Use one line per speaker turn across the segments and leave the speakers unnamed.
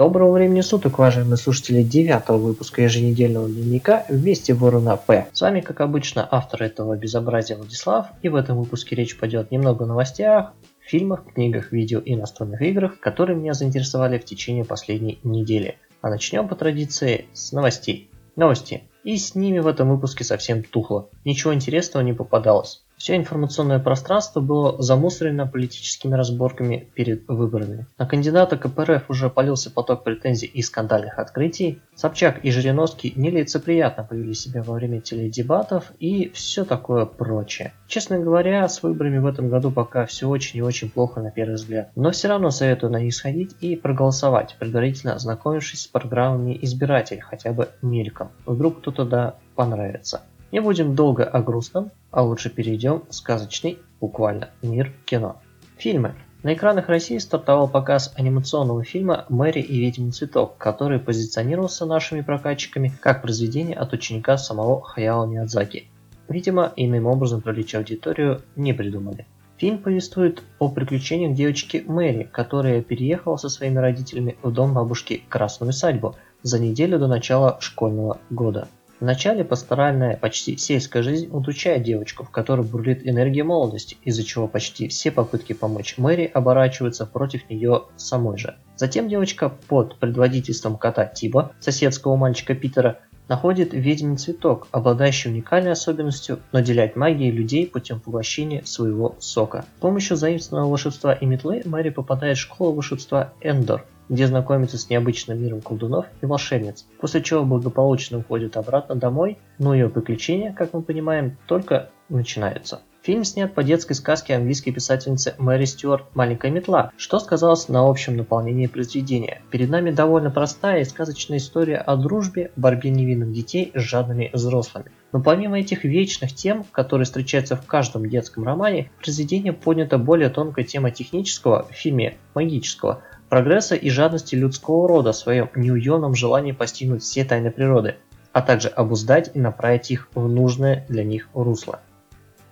Доброго времени суток, уважаемые слушатели девятого выпуска еженедельного дневника «Вместе Ворона П». С вами, как обычно, автор этого безобразия Владислав, и в этом выпуске речь пойдет немного о новостях, фильмах, книгах, видео и настольных играх, которые меня заинтересовали в течение последней недели. А начнем по традиции с новостей. Новости. И с ними в этом выпуске совсем тухло. Ничего интересного не попадалось. Все информационное пространство было замусорено политическими разборками перед выборами. На кандидата КПРФ уже полился поток претензий и скандальных открытий. Собчак и Жириновский нелицеприятно повели себя во время теледебатов и все такое прочее. Честно говоря, с выборами в этом году пока все очень и очень плохо на первый взгляд. Но все равно советую на них сходить и проголосовать, предварительно ознакомившись с программами избирателей, хотя бы мельком. Вдруг кто-то да понравится. Не будем долго о грустном, а лучше перейдем в сказочный, буквально, мир кино. Фильмы. На экранах России стартовал показ анимационного фильма «Мэри и ведьмин цветок», который позиционировался нашими прокатчиками как произведение от ученика самого Хаяо Миядзаки. Видимо, иным образом привлечь аудиторию не придумали. Фильм повествует о приключениях девочки Мэри, которая переехала со своими родителями в дом бабушки Красную усадьбу за неделю до начала школьного года. Вначале пасторальная, почти сельская жизнь удручает девочку, в которой бурлит энергия молодости, из-за чего почти все попытки помочь Мэри оборачиваются против нее самой же. Затем девочка под предводительством кота Тиба, соседского мальчика Питера, находит ведьмин цветок, обладающий уникальной особенностью наделять магией людей путем поглощения своего сока. С помощью заимственного волшебства и метлы Мэри попадает в школу волшебства Эндор, где знакомится с необычным миром колдунов и волшебниц, после чего благополучно уходит обратно домой, но ее приключения, как мы понимаем, только начинаются. Фильм снят по детской сказке английской писательницы Мэри Стюарт «Маленькая метла», что сказалось на общем наполнении произведения. Перед нами довольно простая и сказочная история о дружбе, борьбе невинных детей с жадными взрослыми. Но помимо этих вечных тем, которые встречаются в каждом детском романе, в произведении поднята более тонкая тема технического, в фильме магического, прогресса и жадности людского рода в своем неуемном желании постигнуть все тайны природы, а также обуздать и направить их в нужное для них русло.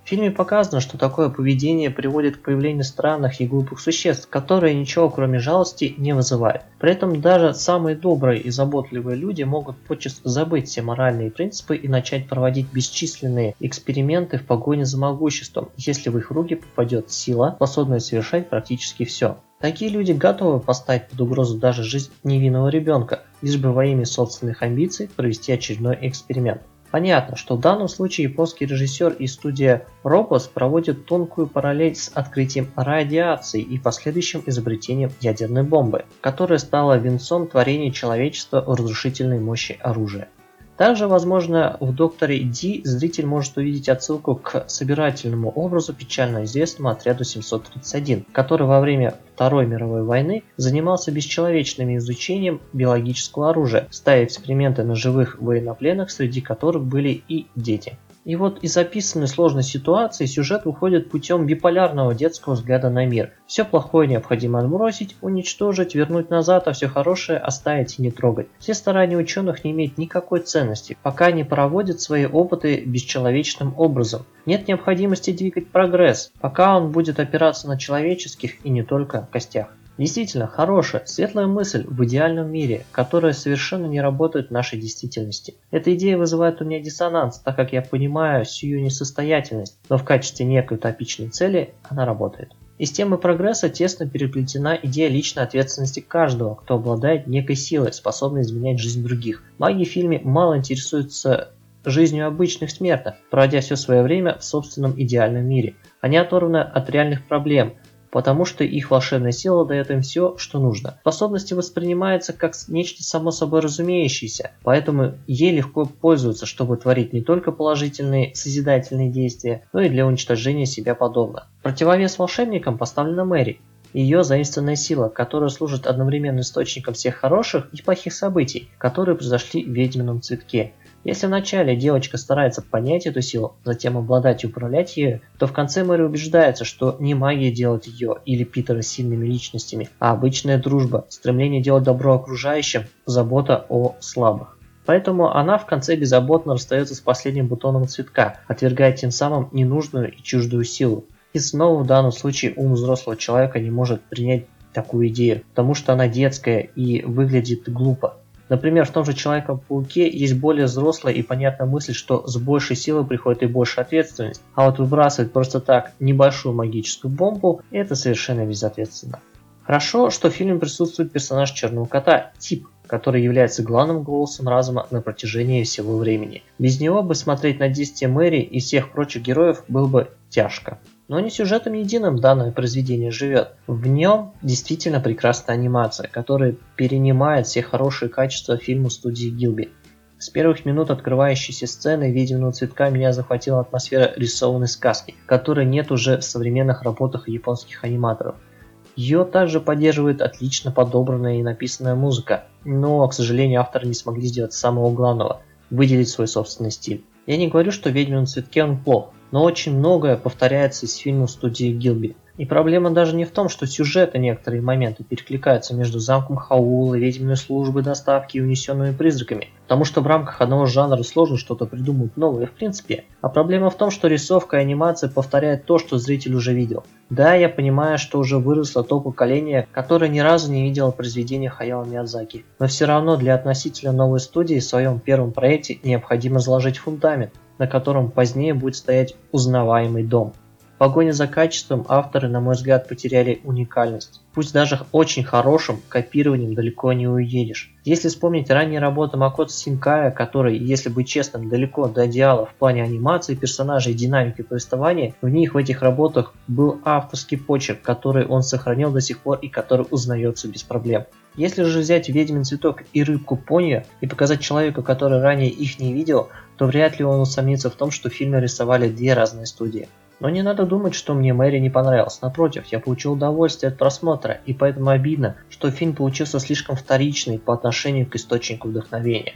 В фильме показано, что такое поведение приводит к появлению странных и глупых существ, которые ничего кроме жалости не вызывают. При этом даже самые добрые и заботливые люди могут подчас забыть все моральные принципы и начать проводить бесчисленные эксперименты в погоне за могуществом, если в их руки попадет сила, способная совершать практически все. Такие люди готовы поставить под угрозу даже жизнь невинного ребенка, лишь бы во имя собственных амбиций провести очередной эксперимент. Понятно, что в данном случае японский режиссер и студия Робос проводят тонкую параллель с открытием радиации и последующим изобретением ядерной бомбы, которая стала венцом творения человечества в разрушительной мощи оружия. Также, возможно, в Докторе Ди зритель может увидеть отсылку к собирательному образу печально известному отряду 731, который во время Второй мировой войны занимался бесчеловечным изучением биологического оружия, ставя эксперименты на живых военнопленных, среди которых были и дети. И вот из описанной сложной ситуации сюжет выходит путем биполярного детского взгляда на мир. Все плохое необходимо отбросить, уничтожить, вернуть назад, а все хорошее оставить и не трогать. Все старания ученых не имеют никакой ценности, пока не проводят свои опыты бесчеловечным образом. Нет необходимости двигать прогресс, пока он будет опираться на человеческих и не только костях. Действительно, хорошая, светлая мысль в идеальном мире, которая совершенно не работает в нашей действительности. Эта идея вызывает у меня диссонанс, так как я понимаю сию несостоятельность, но в качестве некой утопичной цели она работает. И с темой прогресса тесно переплетена идея личной ответственности каждого, кто обладает некой силой, способной изменять жизнь других. Маги в фильме мало интересуются жизнью обычных смертных, проводя все свое время в собственном идеальном мире. Они оторваны от реальных проблем, потому что их волшебная сила дает им все, что нужно. Способности воспринимаются как нечто само собой разумеющееся, поэтому ей легко пользуются, чтобы творить не только положительные созидательные действия, но и для уничтожения себя подобных. Противовес волшебникам поставлена Мэри, ее заимствованная сила, которая служит одновременно источником всех хороших и плохих событий, которые произошли в ведьмином цветке. Если вначале девочка старается понять эту силу, затем обладать и управлять ею, то в конце Мэри убеждается, что не магия делает ее или Питера сильными личностями, а обычная дружба, стремление делать добро окружающим, забота о слабых. Поэтому она в конце беззаботно расстается с последним бутоном цветка, отвергая тем самым ненужную и чуждую силу. И снова в данном случае ум взрослого человека не может принять такую идею, потому что она детская и выглядит глупо. Например, в том же Человеком-пауке есть более взрослая и понятная мысль, что с большей силой приходит и больше ответственность, а вот выбрасывать просто так небольшую магическую бомбу – это совершенно безответственно. Хорошо, что в фильме присутствует персонаж Черного Кота, Тип, который является главным голосом разума на протяжении всего времени. Без него бы смотреть на действия Мэри и всех прочих героев было бы тяжко. Но не сюжетом единым данное произведение живет. В нем действительно прекрасная анимация, которая перенимает все хорошие качества фильма студии Гилби. С первых минут открывающейся сцены видимого цветка меня захватила атмосфера рисованной сказки, которой нет уже в современных работах японских аниматоров. Ее также поддерживает отлично подобранная и написанная музыка, но, к сожалению, авторы не смогли сделать самого главного – выделить свой собственный стиль. Я не говорю, что «Ведьмин цветке» он плох, но очень многое повторяется из фильма студии Гилби. И проблема даже не в том, что сюжеты некоторые моменты перекликаются между замком Хаула, ведьминой службой доставки и унесенными призраками, потому что в рамках одного жанра сложно что-то придумать новое в принципе. А проблема в том, что рисовка и анимация повторяют то, что зритель уже видел. Да, я понимаю, что уже выросло то поколение, которое ни разу не видело произведения Хаяо Миядзаки. Но все равно для относительно новой студии в своем первом проекте необходимо заложить фундамент, на котором позднее будет стоять узнаваемый дом. В погоне за качеством авторы, на мой взгляд, потеряли уникальность. Пусть даже очень хорошим копированием далеко не уедешь. Если вспомнить ранние работы Макото Синкая, который, если быть честным, далеко до идеала в плане анимации персонажей и динамики повествования, в них в этих работах был авторский почерк, который он сохранил до сих пор и который узнается без проблем. Если же взять ведьмин цветок и рыбку пони и показать человеку, который ранее их не видел, то вряд ли он усомнится в том, что фильмы рисовали две разные студии. Но не надо думать, что мне Мэри не понравилась. Напротив, я получил удовольствие от просмотра, и поэтому обидно, что фильм получился слишком вторичный по отношению к источнику вдохновения.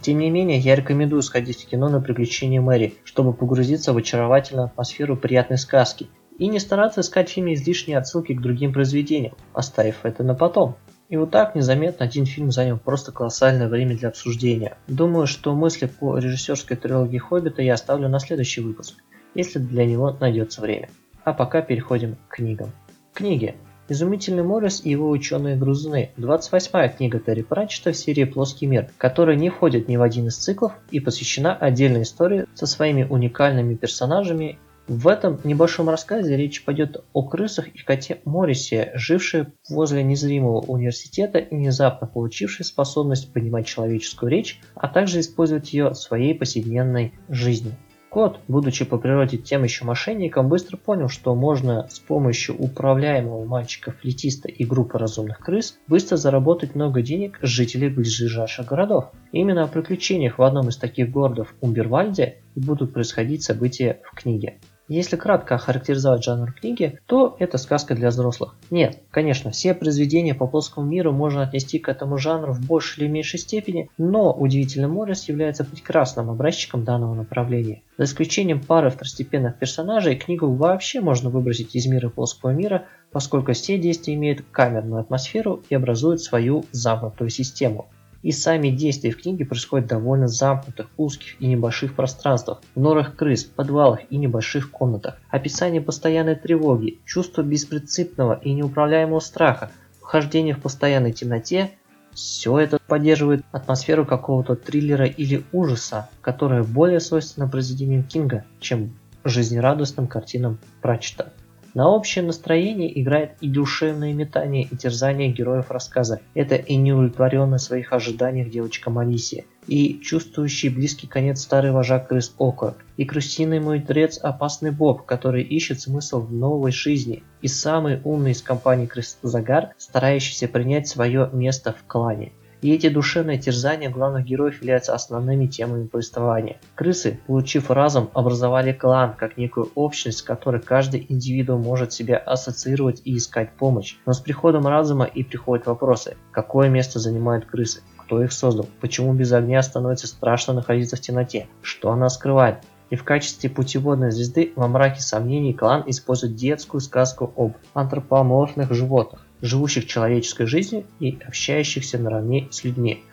Тем не менее, я рекомендую сходить в кино на приключения Мэри, чтобы погрузиться в очаровательную атмосферу приятной сказки, и не стараться искать в фильме излишние отсылки к другим произведениям, оставив это на потом. И вот так незаметно один фильм занял просто колоссальное время для обсуждения. Думаю, что мысли по режиссерской трилогии Хоббита я оставлю на следующий выпуск если для него найдется время. А пока переходим к книгам. Книги. Изумительный Моррис и его ученые-грузуны. 28-я книга Терри Пратчета в серии «Плоский мир», которая не входит ни в один из циклов и посвящена отдельной истории со своими уникальными персонажами. В этом небольшом рассказе речь пойдет о крысах и коте Моррисе, жившие возле незримого университета и внезапно получившие способность понимать человеческую речь, а также использовать ее в своей повседневной жизни. Кот, будучи по природе тем еще мошенником, быстро понял, что можно с помощью управляемого мальчика-флетиста и группы разумных крыс быстро заработать много денег с жителей ближайших городов. Именно о приключениях в одном из таких городов Умбервальде и будут происходить события в книге. Если кратко охарактеризовать жанр книги, то это сказка для взрослых. Нет, конечно, все произведения по плоскому миру можно отнести к этому жанру в большей или меньшей степени, но Удивительный Моррис является прекрасным образчиком данного направления. За исключением пары второстепенных персонажей, книгу вообще можно выбросить из мира плоского мира, поскольку все действия имеют камерную атмосферу и образуют свою замкнутую систему. И сами действия в книге происходят в довольно замкнутых, узких и небольших пространствах, в норах крыс, подвалах и небольших комнатах. Описание постоянной тревоги, чувство беспринципного и неуправляемого страха, вхождение в постоянной темноте – все это поддерживает атмосферу какого-то триллера или ужаса, которая более свойственна произведениям Кинга, чем жизнерадостным картинам Пратчета. На общее настроение играет и душевное метание и терзание героев рассказа. Это и неудовлетворенная своих ожиданиях девочка Малисия, и чувствующий близкий конец старый вожак крыс Око, и крысиный мудрец опасный Боб, который ищет смысл в новой жизни, и самый умный из компании крыс Загар, старающийся принять свое место в клане. И эти душевные терзания главных героев являются основными темами повествования. Крысы, получив разум, образовали клан, как некую общность, с которой каждый индивидуум может себя ассоциировать и искать помощь. Но с приходом разума и приходят вопросы. Какое место занимают крысы? Кто их создал? Почему без огня становится страшно находиться в темноте? Что она скрывает? И в качестве путеводной звезды во мраке сомнений клан использует детскую сказку об антропоморфных животных живущих человеческой жизнью и общающихся наравне с людьми.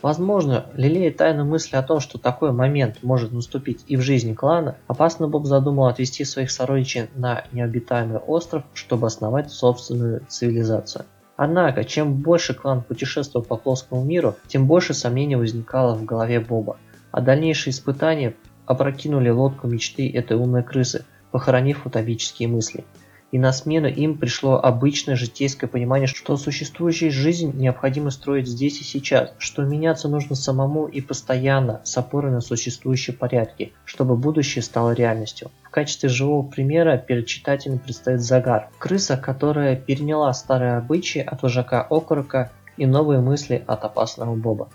Возможно, лелея тайну мысли о том, что такой момент может наступить и в жизни клана, опасно Боб задумал отвести своих сородичей на необитаемый остров, чтобы основать собственную цивилизацию. Однако, чем больше клан путешествовал по плоскому миру, тем больше сомнений возникало в голове Боба, а дальнейшие испытания опрокинули лодку мечты этой умной крысы, похоронив утопические мысли – и на смену им пришло обычное житейское понимание, что существующую жизнь необходимо строить здесь и сейчас, что меняться нужно самому и постоянно, с опорой на существующие порядки, чтобы будущее стало реальностью. В качестве живого примера перед читателем предстоит Загар, крыса, которая переняла старые обычаи от вожака Окорока и новые мысли от опасного Боба.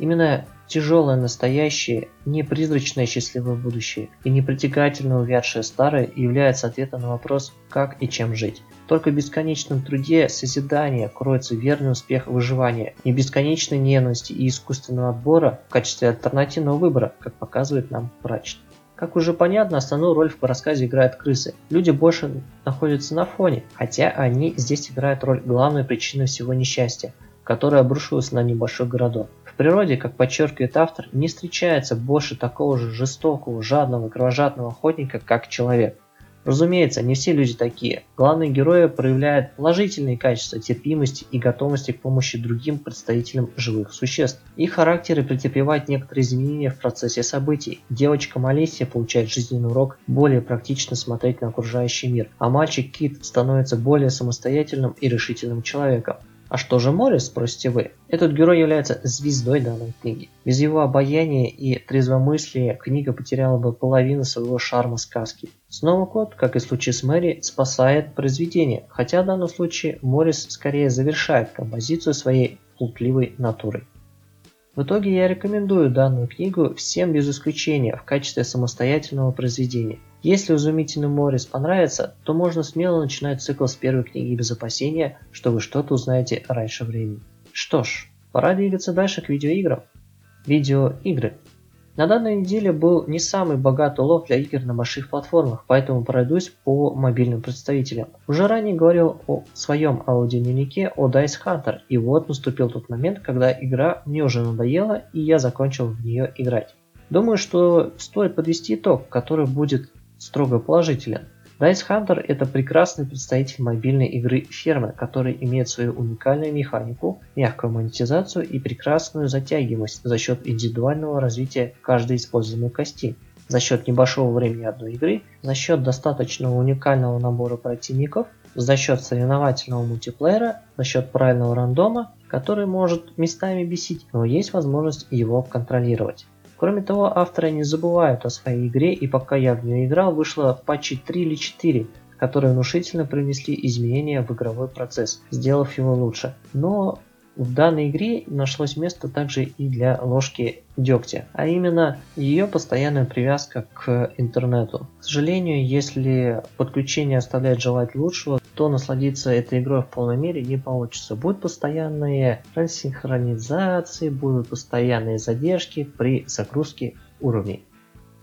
Именно тяжелое настоящее, не призрачное счастливое будущее и не притягательно увядшее старое является ответом на вопрос, как и чем жить. Только в бесконечном труде созидания кроется верный успех выживания, не бесконечной ненависти и искусственного отбора в качестве альтернативного выбора, как показывает нам врач. Как уже понятно, основную роль в рассказе играют крысы. Люди больше находятся на фоне, хотя они здесь играют роль главной причины всего несчастья, которое обрушилось на небольшой городок природе, как подчеркивает автор, не встречается больше такого же жестокого, жадного, кровожадного охотника, как человек. Разумеется, не все люди такие. Главные герои проявляют положительные качества терпимости и готовности к помощи другим представителям живых существ. Их характеры претерпевают некоторые изменения в процессе событий. Девочка Малисия получает жизненный урок более практично смотреть на окружающий мир, а мальчик Кит становится более самостоятельным и решительным человеком. А что же Морис, спросите вы? Этот герой является звездой данной книги. Без его обаяния и трезвомыслия книга потеряла бы половину своего шарма сказки. Снова кот, как и в случае с Мэри, спасает произведение, хотя в данном случае Морис скорее завершает композицию своей плутливой натурой. В итоге я рекомендую данную книгу всем без исключения в качестве самостоятельного произведения. Если изумительный Морис понравится, то можно смело начинать цикл с первой книги без опасения, что вы что-то узнаете раньше времени. Что ж, пора двигаться дальше к видеоиграм. Видеоигры. На данной неделе был не самый богатый улов для игр на больших платформах, поэтому пройдусь по мобильным представителям. Уже ранее говорил о своем аудиодневнике о Dice Hunter, и вот наступил тот момент, когда игра мне уже надоела, и я закончил в нее играть. Думаю, что стоит подвести итог, который будет строго положителен. Dice Hunter – это прекрасный представитель мобильной игры фермы, который имеет свою уникальную механику, мягкую монетизацию и прекрасную затягиваемость за счет индивидуального развития каждой используемой кости, за счет небольшого времени одной игры, за счет достаточного уникального набора противников, за счет соревновательного мультиплеера, за счет правильного рандома, который может местами бесить, но есть возможность его контролировать. Кроме того, авторы не забывают о своей игре, и пока я в нее играл, вышло патчи 3 или 4, которые внушительно принесли изменения в игровой процесс, сделав его лучше. Но в данной игре нашлось место также и для ложки дегтя, а именно ее постоянная привязка к интернету. К сожалению, если подключение оставляет желать лучшего, то насладиться этой игрой в полной мере не получится. Будут постоянные рассинхронизации, будут постоянные задержки при загрузке уровней.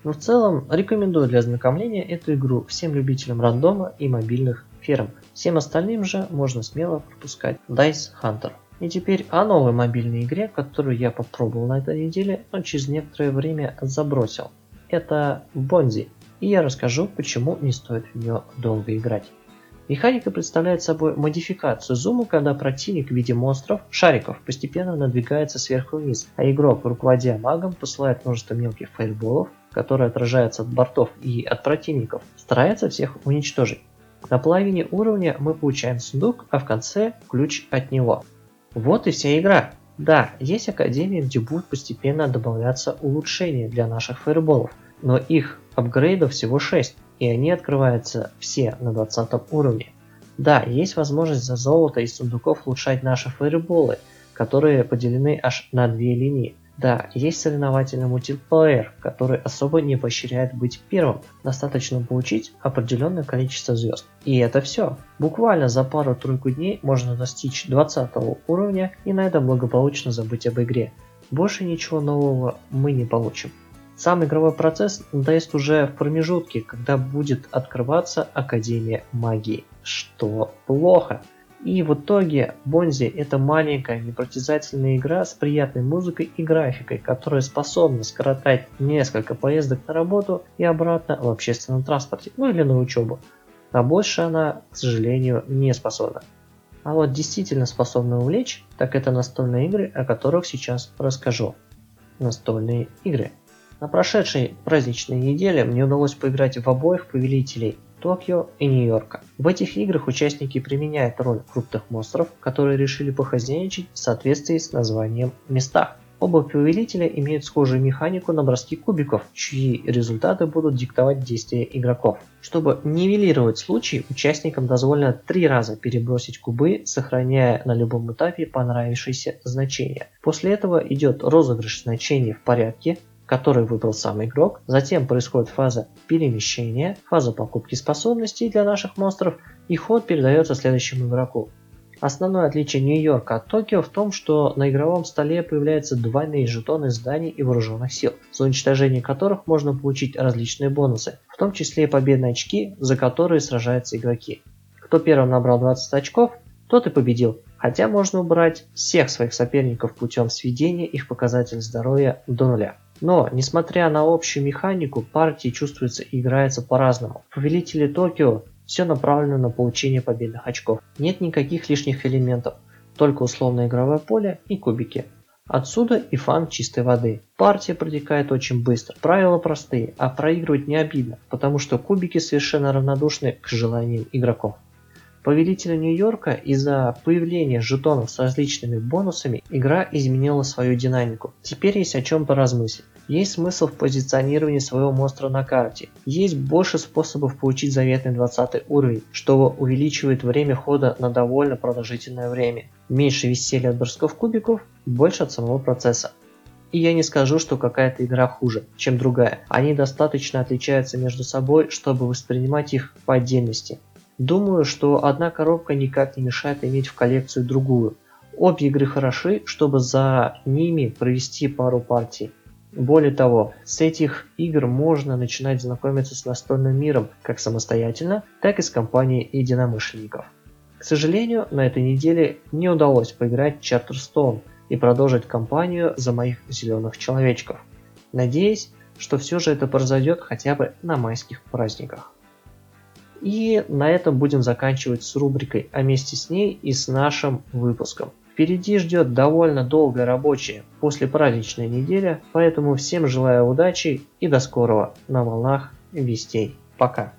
Но в целом рекомендую для ознакомления эту игру всем любителям рандома и мобильных ферм. Всем остальным же можно смело пропускать Dice Hunter. И теперь о новой мобильной игре, которую я попробовал на этой неделе, но через некоторое время забросил. Это Бонзи, и я расскажу, почему не стоит в нее долго играть. Механика представляет собой модификацию зума, когда противник в виде монстров, шариков, постепенно надвигается сверху вниз, а игрок, руководя магом, посылает множество мелких фаерболов, которые отражаются от бортов и от противников, старается всех уничтожить. На половине уровня мы получаем сундук, а в конце ключ от него. Вот и вся игра. Да, есть академии, где будут постепенно добавляться улучшения для наших фаерболов, но их апгрейдов всего 6, и они открываются все на 20 уровне. Да, есть возможность за золото из сундуков улучшать наши фаерболы, которые поделены аж на две линии – да, есть соревновательный мультиплеер, который особо не поощряет быть первым. Достаточно получить определенное количество звезд. И это все. Буквально за пару-тройку дней можно достичь 20 уровня и на этом благополучно забыть об игре. Больше ничего нового мы не получим. Сам игровой процесс надоест уже в промежутке, когда будет открываться Академия Магии. Что плохо. И в итоге Бонзи это маленькая непритязательная игра с приятной музыкой и графикой, которая способна скоротать несколько поездок на работу и обратно в общественном транспорте, ну или на учебу. А больше она, к сожалению, не способна. А вот действительно способна увлечь, так это настольные игры, о которых сейчас расскажу. Настольные игры. На прошедшей праздничной неделе мне удалось поиграть в обоих повелителей Токио и Нью-Йорка. В этих играх участники применяют роль крупных монстров, которые решили похозяйничать в соответствии с названием местах. Оба повелителя имеют схожую механику на броски кубиков, чьи результаты будут диктовать действия игроков. Чтобы нивелировать случай, участникам дозволено три раза перебросить кубы, сохраняя на любом этапе понравившееся значение. После этого идет розыгрыш значений в порядке, который выбрал сам игрок. Затем происходит фаза перемещения, фаза покупки способностей для наших монстров и ход передается следующему игроку. Основное отличие Нью-Йорка от Токио в том, что на игровом столе появляются двойные жетоны зданий и вооруженных сил, за уничтожение которых можно получить различные бонусы, в том числе и победные очки, за которые сражаются игроки. Кто первым набрал 20 очков, тот и победил, хотя можно убрать всех своих соперников путем сведения их показателей здоровья до нуля. Но, несмотря на общую механику, партии чувствуются и играются по-разному. Повелители Токио все направлено на получение победных очков. Нет никаких лишних элементов, только условное игровое поле и кубики. Отсюда и фан чистой воды. Партия протекает очень быстро. Правила простые, а проигрывать не обидно, потому что кубики совершенно равнодушны к желаниям игроков. Повелителя Нью-Йорка из-за появления жетонов с различными бонусами игра изменила свою динамику. Теперь есть о чем поразмыслить. Есть смысл в позиционировании своего монстра на карте. Есть больше способов получить заветный 20 уровень, что увеличивает время хода на довольно продолжительное время. Меньше веселья от бросков кубиков, больше от самого процесса. И я не скажу, что какая-то игра хуже, чем другая. Они достаточно отличаются между собой, чтобы воспринимать их по отдельности. Думаю, что одна коробка никак не мешает иметь в коллекцию другую. Обе игры хороши, чтобы за ними провести пару партий. Более того, с этих игр можно начинать знакомиться с настольным миром как самостоятельно, так и с компанией единомышленников. К сожалению, на этой неделе не удалось поиграть Charterstone и продолжить кампанию за моих зеленых человечков. Надеюсь, что все же это произойдет хотя бы на майских праздниках. И на этом будем заканчивать с рубрикой, а вместе с ней и с нашим выпуском. Впереди ждет довольно долгая рабочая после праздничная неделя, поэтому всем желаю удачи и до скорого на волнах вестей. Пока.